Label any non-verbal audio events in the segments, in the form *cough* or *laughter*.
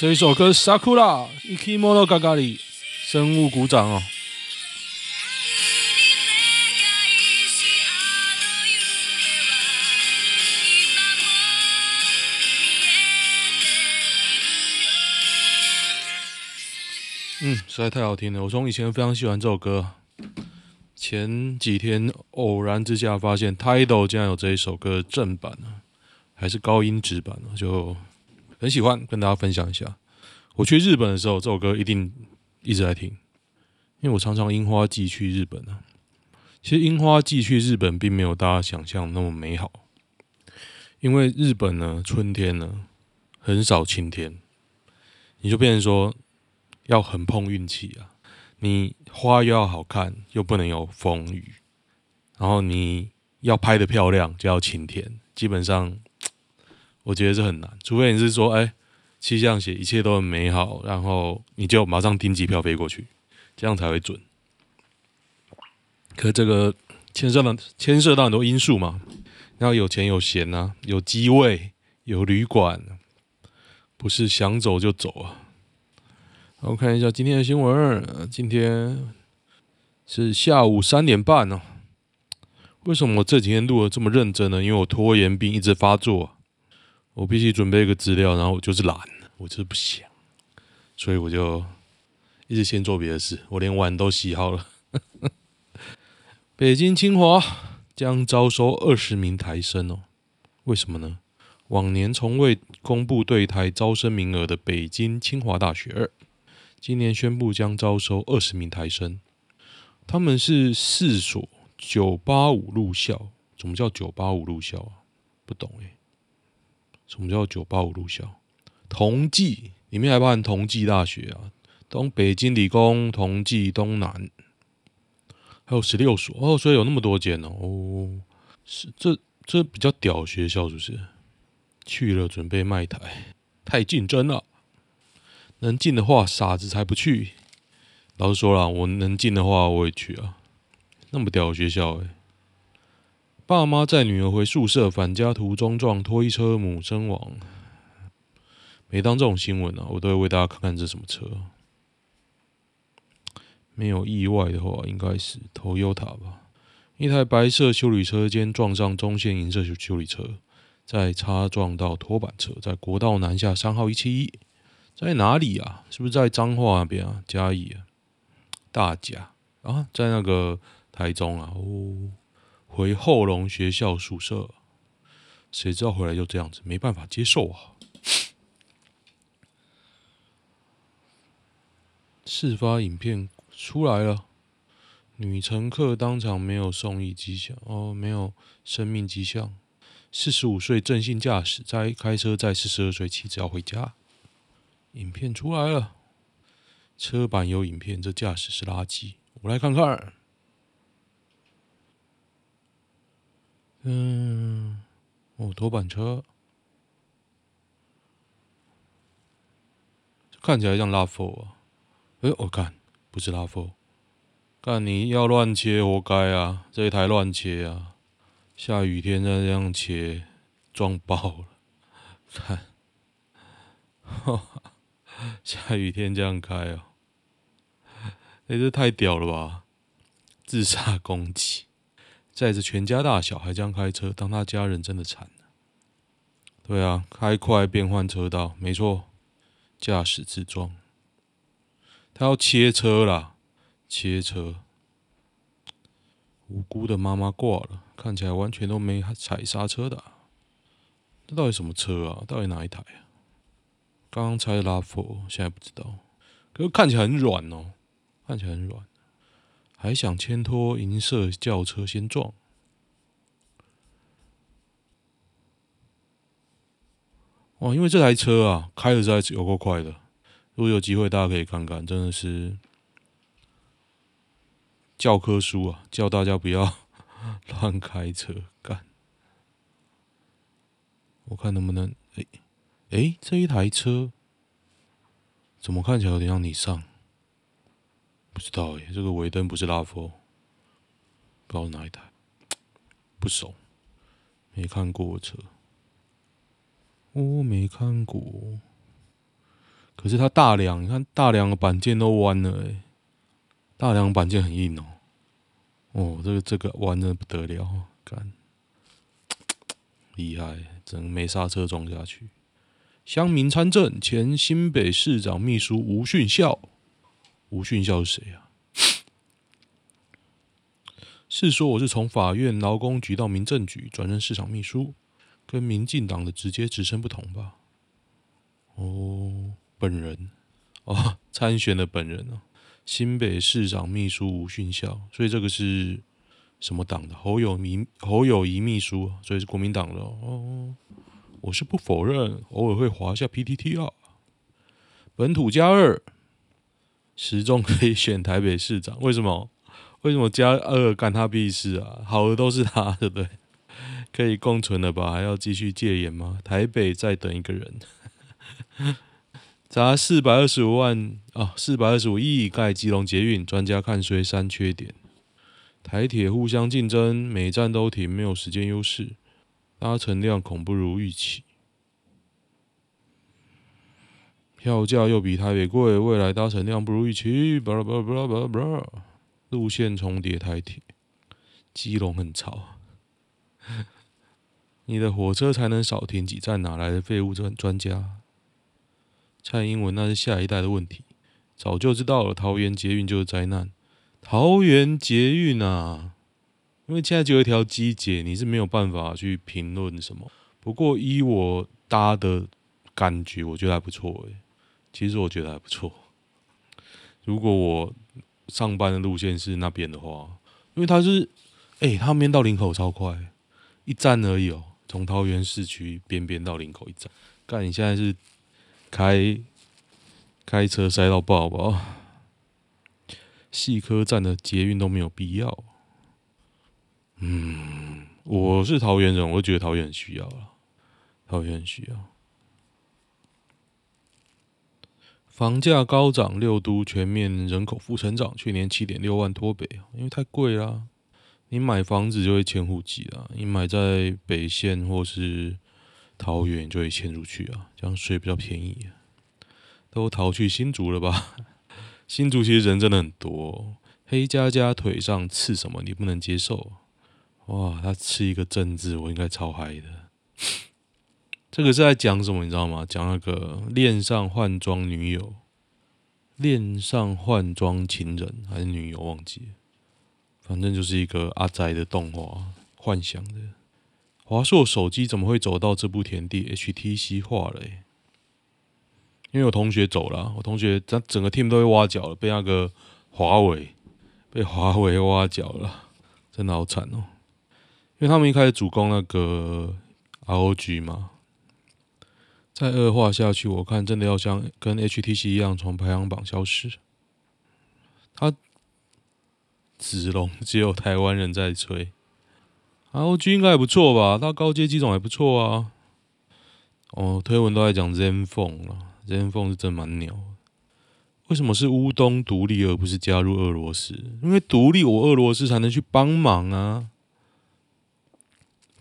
好，这一首歌《Sakura，Ikimono Gagari，》，生物鼓掌哦。嗯，实在太好听了。我从以前非常喜欢这首歌，前几天偶然之下发现 Tidal 竟然有这一首歌正版呢，还是高音质版呢，就很喜欢，跟大家分享一下。我去日本的时候，这首歌一定一直在听，因为我常常樱花季去日本呢。其实樱花季去日本并没有大家想象那么美好，因为日本呢，春天呢很少晴天，你就变成说。要很碰运气啊！你花又要好看，又不能有风雨，然后你要拍的漂亮，就要晴天。基本上，我觉得这很难，除非你是说，哎，气象写一切都很美好，然后你就马上订机票飞过去，这样才会准。可这个牵涉到牵涉到很多因素嘛，要有钱有闲啊，有机位，有旅馆，不是想走就走啊。我看一下今天的新闻。今天是下午三点半呢。为什么我这几天录的这么认真呢？因为我拖延病一直发作，我必须准备一个资料，然后我就是懒，我就是不想，所以我就一直先做别的事。我连碗都洗好了。*laughs* 北京清华将招收二十名台生哦？为什么呢？往年从未公布对台招生名额的北京清华大学。今年宣布将招收二十名台生，他们是四所九八五入校。怎么叫九八五入校啊？不懂哎。什么叫九八五路校？同济里面还包含同济大学啊，东北京理工、同济、东南，还有十六所哦，所以有那么多间哦。哦，是这这比较屌学校是不是？去了准备卖台，太竞争了。能进的话，傻子才不去。老实说了，我能进的话，我也去啊。那么屌的学校，欸，诶，爸妈载女儿回宿舍，返家途中撞推车，母身亡。每当这种新闻啊，我都会为大家看看这什么车。没有意外的话，应该是 Toyota 吧。一台白色修理车间撞上中线银色修理车，再擦撞到拖板车，在国道南下三号一七一。在哪里啊？是不是在彰化那边啊？嘉义啊？大甲啊？在那个台中啊？哦，回后龙学校宿舍，谁知道回来就这样子，没办法接受啊！事发影片出来了，女乘客当场没有送医迹象，哦，没有生命迹象。四十五岁正性驾驶在开车载四十二岁妻子要回家。影片出来了，车板有影片，这驾驶是垃圾。我来看看，嗯，哦，拖板车，看起来像拉佛啊。哎，我看不是拉佛看你要乱切活该啊！这一台乱切啊，下雨天再这样切，撞爆了，看，*laughs* 下雨天这样开哦，哎，这太屌了吧！自杀攻击，载着全家大小还这样开车，当他家人真的惨了。对啊，开快变换车道，没错，驾驶自撞。他要切车啦，切车。无辜的妈妈挂了，看起来完全都没踩刹车的。这到底什么车啊？到底哪一台啊？刚刚猜拉佛，现在不知道。可是看起来很软哦，看起来很软。还想牵拖银色轿车先撞。哇，因为这台车啊，开的实在是有够快的。如果有机会，大家可以看看，真的是教科书啊，教大家不要乱开车。干，我看能不能哎。欸哎，这一台车怎么看起来有点像你上？不知道哎，这个尾灯不是拉佛，不知道哪一台，不熟，没看过车，我没看过。可是它大梁，你看大梁的板件都弯了，哎，大梁板件很硬哦。哦，这个这个弯的不得了，干，厉害，整没刹车撞下去。乡民参政，前新北市长秘书吴训孝，吴训孝是谁啊？*sniffs* 是说我是从法院劳工局到民政局转任市场秘书，跟民进党的直接职称不同吧？哦。本人哦，参选的本人哦，新北市长秘书吴训孝，所以这个是什么党的？侯友宜侯友宜秘书，所以是国民党的哦。我是不否认，偶尔会滑下 PTT 啊。本土加二，时中可以选台北市长，为什么？*laughs* 为什么加二干他屁事啊？好的都是他，对不对？可以共存了吧？还要继续戒严吗？台北再等一个人。砸四百二十五万啊，四百二十五亿盖基隆捷运，专家看衰三缺点。台铁互相竞争，每站都停，没有时间优势，搭乘量恐不如预期。票价又比台北贵，未来搭乘量不如预期。巴拉巴拉巴拉巴拉巴拉，路线重叠台铁，基隆很吵。*laughs* 你的火车才能少停几站，哪来的废物专专家？蔡英文那是下一代的问题，早就知道了。桃园捷运就是灾难，桃园捷运啊，因为现在就有一条机捷，你是没有办法去评论什么。不过依我搭的感觉，我觉得还不错诶。其实我觉得还不错。如果我上班的路线是那边的话，因为它是，哎，它边到林口超快，一站而已哦，从桃园市区边边到林口一站。干，你现在是？开开车塞到爆爆，细科站的捷运都没有必要。嗯，我是桃园人，我觉得桃园很需要了，桃园很需要。房价高涨，六都全面人口负成长，去年七点六万脱北，因为太贵啦。你买房子就会迁户籍了，你买在北县或是。桃园就会迁出去啊，这样税比较便宜。都逃去新竹了吧？*laughs* 新竹其实人真的很多。黑加加腿上刺什么？你不能接受？哇，他刺一个正字，我应该超嗨的。这个是在讲什么？你知道吗？讲那个恋上换装女友，恋上换装情人还是女友？忘记了，反正就是一个阿宅的动画，幻想的。华硕手机怎么会走到这步田地？HTC 化了，因为我同学走了，我同学整整个 team 都被挖角了，被那个华为被华为挖角了，真的好惨哦。因为他们一开始主攻那个 ROG 嘛，再恶化下去，我看真的要像跟 HTC 一样从排行榜消失。他子龙只有台湾人在吹。ROG 应该还不错吧？他高阶机种还不错啊。哦，推文都在讲 ZenFone 了，ZenFone 是真蛮牛。为什么是乌东独立而不是加入俄罗斯？因为独立，我俄罗斯才能去帮忙啊。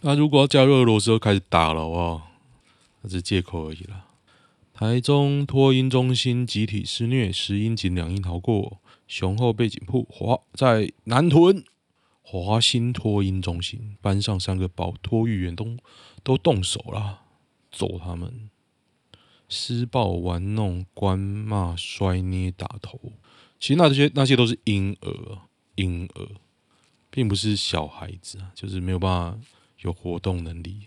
那如果要加入俄罗斯，就开始打了哦。那是借口而已啦。台中托婴中心集体施虐，十婴仅两婴逃过，雄厚背景铺华在南屯。华新托婴中心班上三个保托育员都都动手了，揍他们，施暴、玩弄、关骂、摔捏、打头。其实那些那些都是婴儿，婴儿，并不是小孩子啊，就是没有办法有活动能力，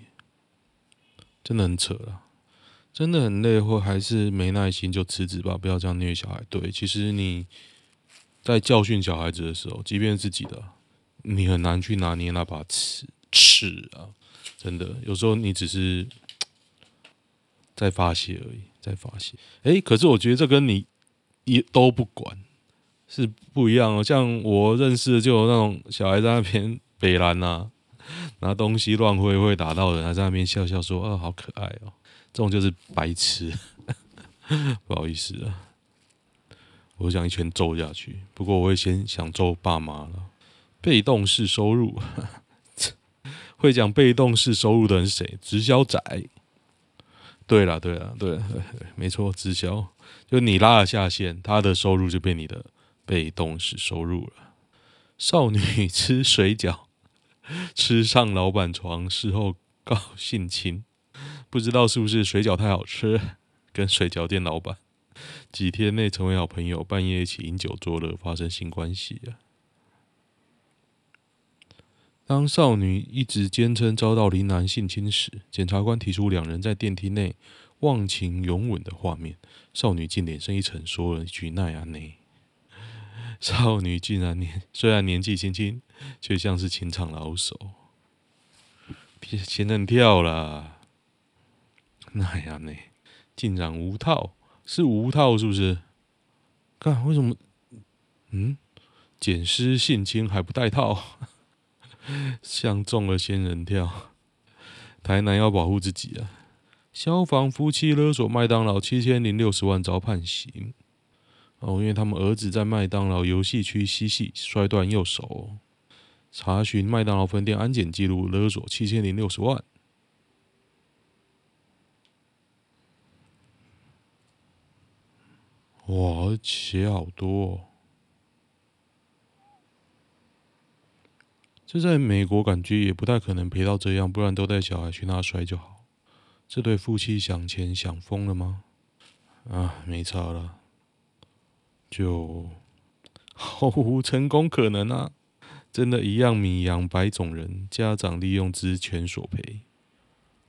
真的很扯了，真的很累，或还是没耐心就辞职吧，不要这样虐小孩。对，其实你在教训小孩子的时候，即便自己的。你很难去拿捏那把尺尺啊！真的，有时候你只是在发泄而已，在发泄。哎，可是我觉得这跟你也都不管是不一样哦。像我认识的就有那种小孩在那边北兰呐，拿东西乱挥会打到人，还在那边笑笑说：“啊，好可爱哦。”这种就是白痴，*laughs* 不好意思啊，我想一拳揍下去。不过我会先想揍爸妈了。被动式收入，*laughs* 会讲被动式收入的人是谁？直销仔。对了，对了，对，*laughs* 没错，直销就你拉了下线，他的收入就变你的被动式收入了。少女吃水饺，*laughs* 吃上老板床，事后告性侵，不知道是不是水饺太好吃，跟水饺店老板几天内成为好朋友，半夜一起饮酒作乐，发生性关系。当少女一直坚称遭到林男性侵时，检察官提出两人在电梯内忘情拥吻的画面。少女竟脸色一沉，说了一句“奈安内”。少女竟然年 *laughs* 虽然年纪轻轻，却像是情场老手，仙人跳了。奈安内竟然无套，是无套是不是？看为什么？嗯，捡尸性侵还不带套？*laughs* 像中了仙人跳，台南要保护自己啊！消防夫妻勒索麦当劳七千零六十万遭判刑哦，因为他们儿子在麦当劳游戏区嬉戏摔断右手，查询麦当劳分店安检记录，勒索七千零六十万。哇，而且好多哦。这在美国感觉也不太可能赔到这样，不然都带小孩去那摔就好。这对夫妻想钱想疯了吗？啊，没差了，就毫无成功可能啊！真的，一样米养百种人，家长利用职权索赔。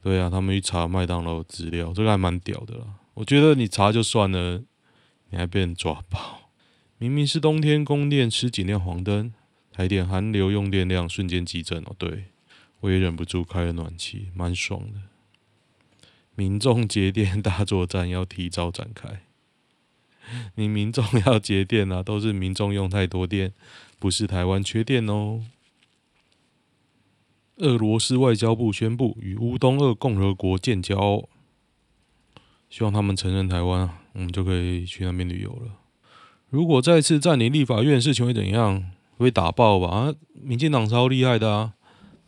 对啊，他们去查麦当劳资料，这个还蛮屌的啦。我觉得你查就算了，你还被人抓包。明明是冬天，供电吃紧亮黄灯。台电寒流用电量瞬间激增哦，对，我也忍不住开了暖气，蛮爽的。民众节电大作战要提早展开。*laughs* 你民众要节电啊，都是民众用太多电，不是台湾缺电哦。俄罗斯外交部宣布与乌东二共和国建交，希望他们承认台湾，我们就可以去那边旅游了。如果再次占领立法院，事情会怎样？会打爆吧？啊，民进党超厉害的啊！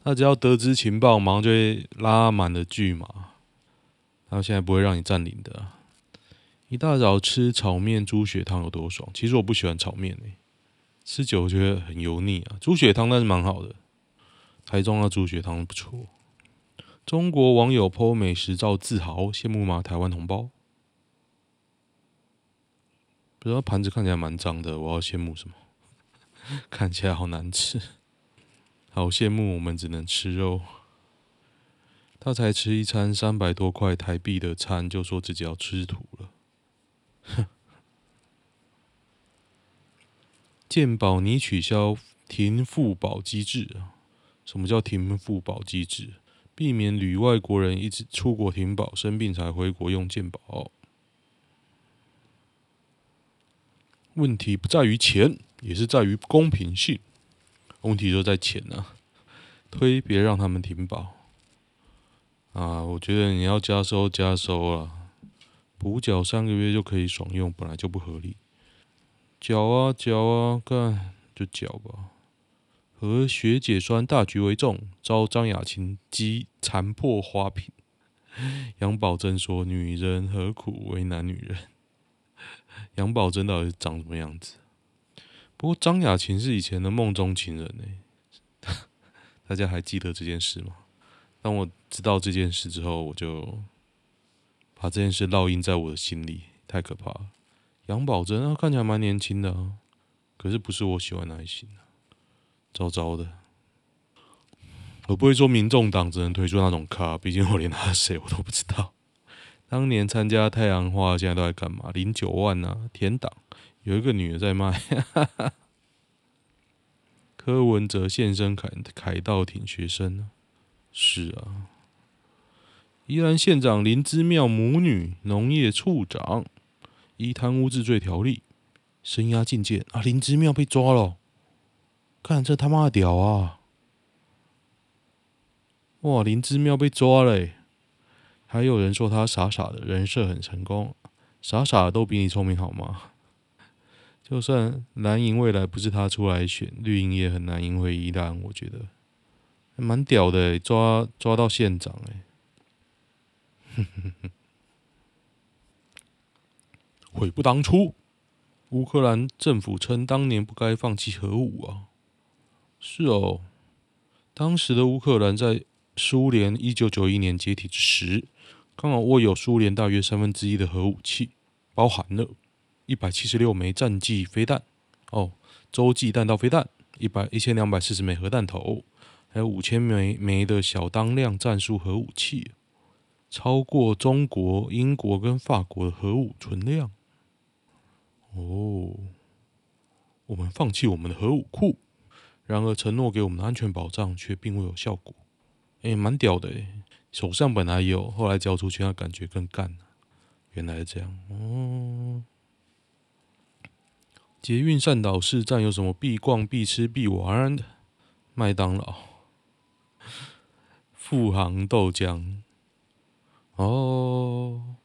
他只要得知情报，马上就会拉满了巨马。他现在不会让你占领的。一大早吃炒面猪血汤有多爽？其实我不喜欢炒面诶，吃久觉得很油腻啊。猪血汤那是蛮好的，台中的猪血汤不错。中国网友 po 美食照自豪，羡慕吗？台湾同胞？不知道盘子看起来蛮脏的，我要羡慕什么？*laughs* 看起来好难吃，好羡慕我们只能吃肉。他才吃一餐三百多块台币的餐，就说自己要吃土了。哼！*laughs* 健保拟取消停付保机制？什么叫停付保机制？避免旅外国人一直出国停保，生病才回国用健保。问题不在于钱。也是在于公平性，问题就在钱、啊。推别让他们停保啊！我觉得你要加收加收啊，补缴三个月就可以爽用，本来就不合理。缴啊缴啊，干就缴吧。和学姐酸大局为重，遭张雅琴击残破花瓶。杨宝珍说：“女人何苦为难女人？” *laughs* 杨宝珍到底长什么样子？不过张雅琴是以前的梦中情人呢，*laughs* 大家还记得这件事吗？当我知道这件事之后，我就把这件事烙印在我的心里，太可怕了。杨宝珍啊，看起来蛮年轻的啊，可是不是我喜欢的类型啊，糟糟的。我不会说民众党只能推出那种咖，毕竟我连他是谁我都不知道。当年参加太阳花，现在都在干嘛？零九万啊，填档。有一个女的在卖，柯文哲现身凯凯道挺学生，是啊，宜兰县长林之妙母女，农业处长依贪污治罪条例声押禁见啊，林之妙被抓了，看这他妈屌啊！哇，林之妙被抓了，欸，还有人说他傻傻的，人设很成功，傻傻的都比你聪明好吗？*laughs* 就算蓝营未来不是他出来选，绿营也很难赢回宜兰。我觉得还蛮屌的，抓抓到县长哎！*laughs* 悔不当初。乌克兰政府称，当年不该放弃核武啊。是哦，当时的乌克兰在苏联一九九一年解体之时，刚好握有苏联大约三分之一的核武器，包含了一百七十六枚战机飞弹，哦，洲际弹道飞弹，一百一千两百四十枚核弹头，还有五千枚枚的小当量战术核武器，超过中国、英国跟法国的核武存量。哦，我们放弃我们的核武库，然而承诺给我们的安全保障却并未有效果。哎，蛮屌的哎，手上本来有，后来交出去，那感觉更干。原来是这样哦。捷运善导市站有什么必逛、必吃、必玩的？麦当劳、富航豆浆。哦，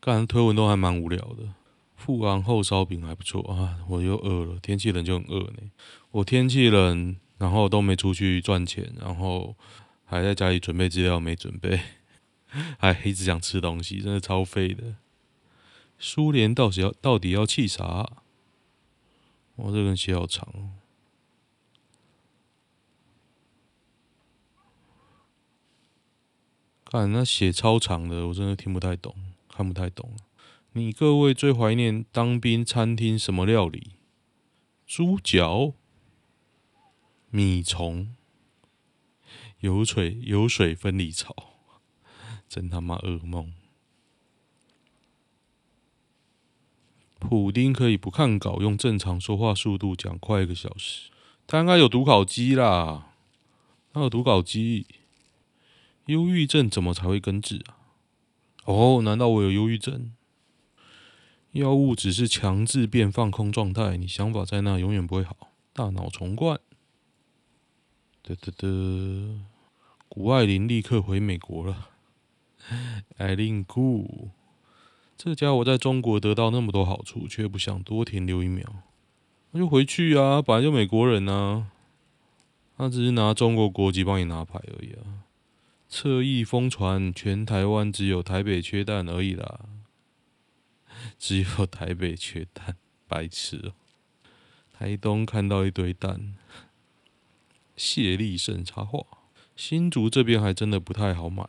干推文都还蛮无聊的。富航厚烧饼还不错啊，我又饿了。天气冷就很饿呢。我天气冷，然后都没出去赚钱，然后还在家里准备资料没准备，*laughs* 还一直想吃东西，真的超废的。苏联到底要到底要气啥？我这个人写好长哦。看那写超长的，我真的听不太懂，看不太懂。你各位最怀念当兵餐厅什么料理？猪脚、米虫、油水油水分离槽，真他妈噩梦！普丁可以不看稿，用正常说话速度讲快一个小时。他应该有读稿机啦，他有读稿机。忧郁症怎么才会根治啊？哦，难道我有忧郁症？药物只是强制变放空状态，你想法在那永远不会好。大脑重灌。得得得，谷爱凌立刻回美国了。*laughs* 艾琳姑，这家伙在中国得到那么多好处，却不想多停留一秒，那就回去啊！本来就美国人啊，他只是拿中国国籍帮你拿牌而已啊。侧翼疯传，全台湾只有台北缺蛋而已啦。*laughs* 只有台北缺蛋，白痴！台东看到一堆蛋。谢立胜插话：新竹这边还真的不太好买。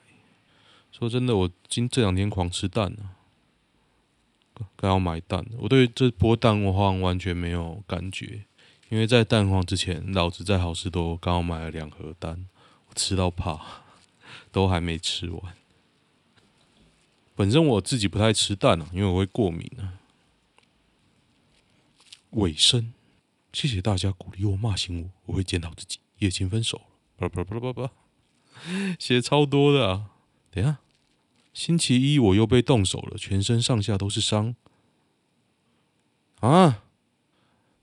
说真的，我今这两天狂吃蛋、啊，刚要买蛋。我对这波蛋荒完全没有感觉，因为在蛋荒之前，老子在好市多刚好买了两盒蛋，我吃到怕，都还没吃完。本身我自己不太吃蛋啊，因为我会过敏啊。尾声，谢谢大家鼓励我、骂醒我，我会检讨自己。也请分手了，叭叭叭叭叭，写超多的啊！等下，星期一我又被动手了，全身上下都是伤。啊？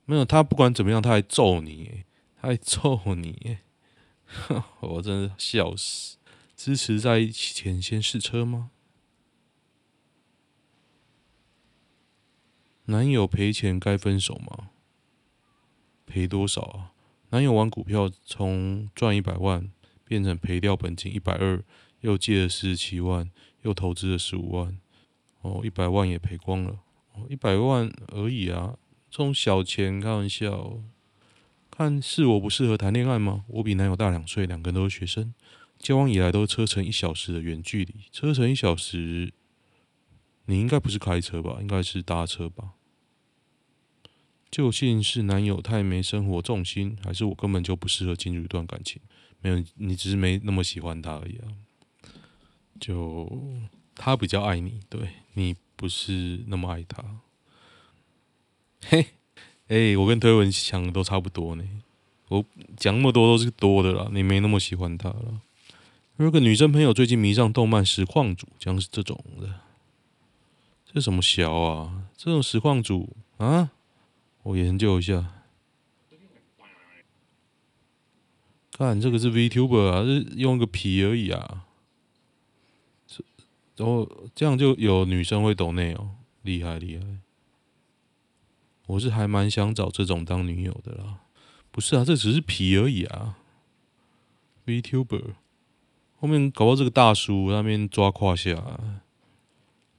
没有，他不管怎么样，他还揍你，他还揍你，*laughs* 我真的笑死！支持在一起前先试车吗？男友赔钱该分手吗？赔多少啊？男友玩股票从赚一百万变成赔掉本金一百二，又借了四十七万，又投资了十五万，哦，一百万也赔光了。哦，一百万而已啊，这种小钱开玩笑。看是我不适合谈恋爱吗？我比男友大两岁，两个人都是学生，交往以来都是车程一小时的远距离，车程一小时。你应该不是开车吧？应该是搭车吧？究竟是男友太没生活重心，还是我根本就不适合进入一段感情？没有，你只是没那么喜欢他而已啊。就他比较爱你，对，你不是那么爱他。嘿，哎、我跟推文想的都差不多呢。我讲那么多都是多的啦，你没那么喜欢他了。有个女生朋友最近迷上动漫实况主，将是这种的。这什么小啊？这种实况主啊？我研究一下。看这个是 VTuber 啊，是用个皮而已啊。然后这样就有女生会懂内哦，厉害厉害。我是还蛮想找这种当女友的啦。不是啊，这只是皮而已啊。VTuber 后面搞到这个大叔那边抓胯下。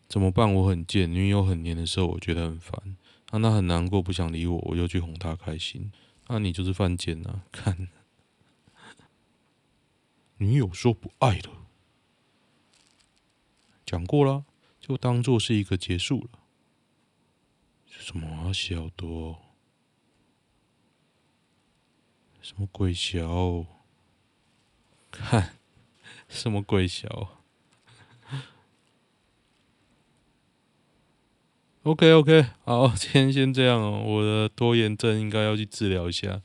怎么办？我很贱，女友很黏的时候，我觉得很烦。让她很难过，不想理我，我就去哄她开心。那你就是犯贱呐！看，女友说不爱了，讲过了，就当做是一个结束了。什么啊，小多？什么鬼小？看，什么鬼小？*laughs* OK OK，好，今天先这样哦。我的拖延症应该要去治疗一下。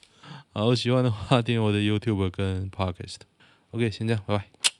好，喜欢的话点我的 YouTube 跟 Podcast。OK，先这样，拜拜。